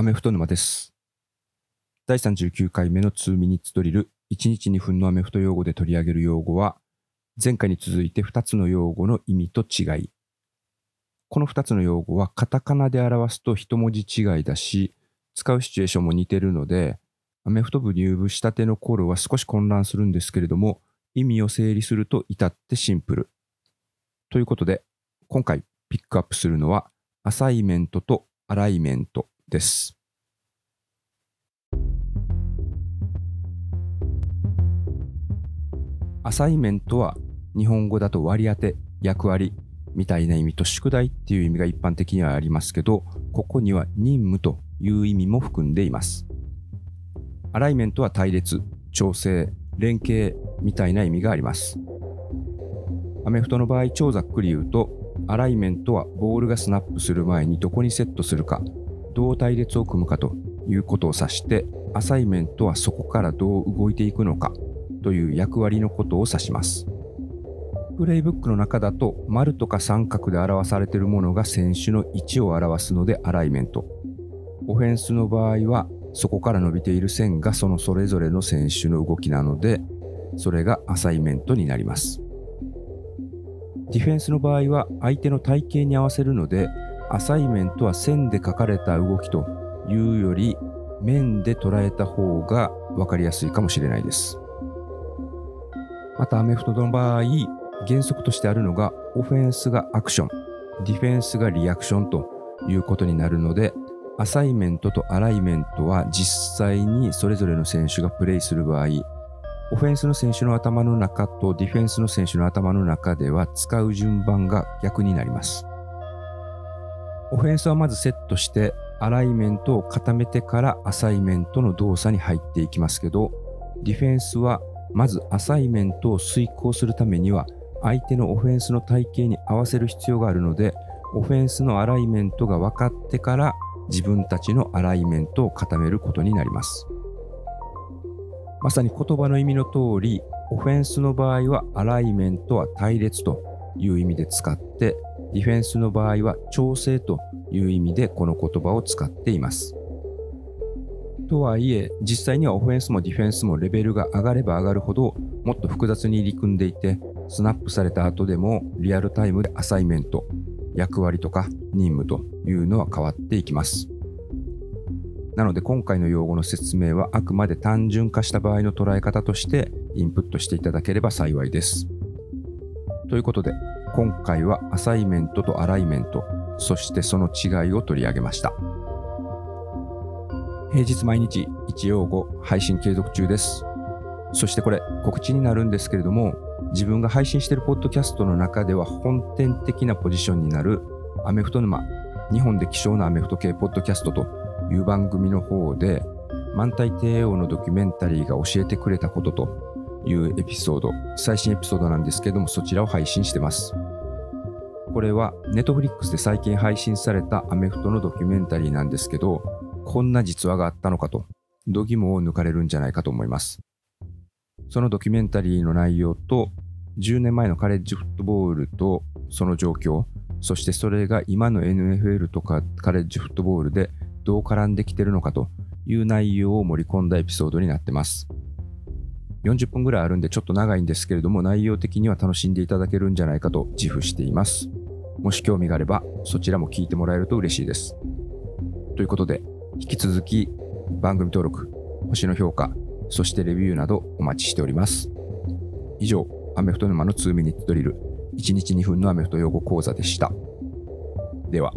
アメフト沼です。第39回目の2ミニッツドリル、1日2分のアメフト用語で取り上げる用語は、前回に続いて2つの用語の意味と違い。この2つの用語はカタカナで表すと一文字違いだし、使うシチュエーションも似てるので、アメフト部入部したての頃は少し混乱するんですけれども、意味を整理すると至ってシンプル。ということで、今回ピックアップするのは、アサイメントとアライメントです。アサイメントは日本語だと割り当て、役割みたいな意味と宿題っていう意味が一般的にはありますけど、ここには任務という意味も含んでいます。アライメントは隊列、調整、連携みたいな意味があります。アメフトの場合、超ざっくり言うと、アライメントはボールがスナップする前にどこにセットするか、どう隊列を組むかということを指して、アサイメントはそこからどう動いていくのかという役割のことを指します。プレイブックの中だと丸とか三角で表されているものが選手の位置を表すのでアライメント。オフェンスの場合はそこから伸びている線がそのそれぞれの選手の動きなので、それがアサイメントになります。ディフェンスの場合は相手の体型に合わせるので、アサイメントは線で書かれた動きというより、面で捉えた方が分かりやすいかもしれないです。またアメフトの場合、原則としてあるのが、オフェンスがアクション、ディフェンスがリアクションということになるので、アサイメントとアライメントは実際にそれぞれの選手がプレイする場合、オフェンスの選手の頭の中とディフェンスの選手の頭の中では使う順番が逆になります。オフェンスはまずセットしてアライメントを固めてからアサイメントの動作に入っていきますけど、ディフェンスはまずアサイメントを遂行するためには相手のオフェンスの体型に合わせる必要があるので、オフェンスのアライメントが分かってから自分たちのアライメントを固めることになります。まさに言葉の意味の通り、オフェンスの場合はアライメントは隊列という意味で使って、ディフェンスの場合は調整という意味でこの言葉を使っています。とはいえ、実際にはオフェンスもディフェンスもレベルが上がれば上がるほど、もっと複雑に入り組んでいて、スナップされた後でもリアルタイムでアサイメント、役割とか任務というのは変わっていきます。なので今回の用語の説明はあくまで単純化した場合の捉え方としてインプットしていただければ幸いです。ということで今回はアサイメントとアライメント、そしてその違いを取り上げました。平日毎日一用語配信継続中です。そしてこれ告知になるんですけれども自分が配信しているポッドキャストの中では本店的なポジションになるアメフト沼日本で希少なアメフト系ポッドキャストという番組の方で満体帝王のドキュメンタリーが教えてくれたことというエピソード最新エピソードなんですけどもそちらを配信してますこれはネットフリックスで最近配信されたアメフトのドキュメンタリーなんですけどこんな実話があったのかと度肝を抜かれるんじゃないかと思いますそのドキュメンタリーの内容と10年前のカレッジフットボールとその状況そしてそれが今の NFL とかカレッジフットボールでどう絡んできてるのかという内容を盛り込んだエピソードになってます。40分ぐらいあるんでちょっと長いんですけれども内容的には楽しんでいただけるんじゃないかと自負しています。もし興味があればそちらも聞いてもらえると嬉しいです。ということで引き続き番組登録、星の評価、そしてレビューなどお待ちしております。以上、アメフト沼の2ミニットドリル1日2分のアメフト用語講座でした。では。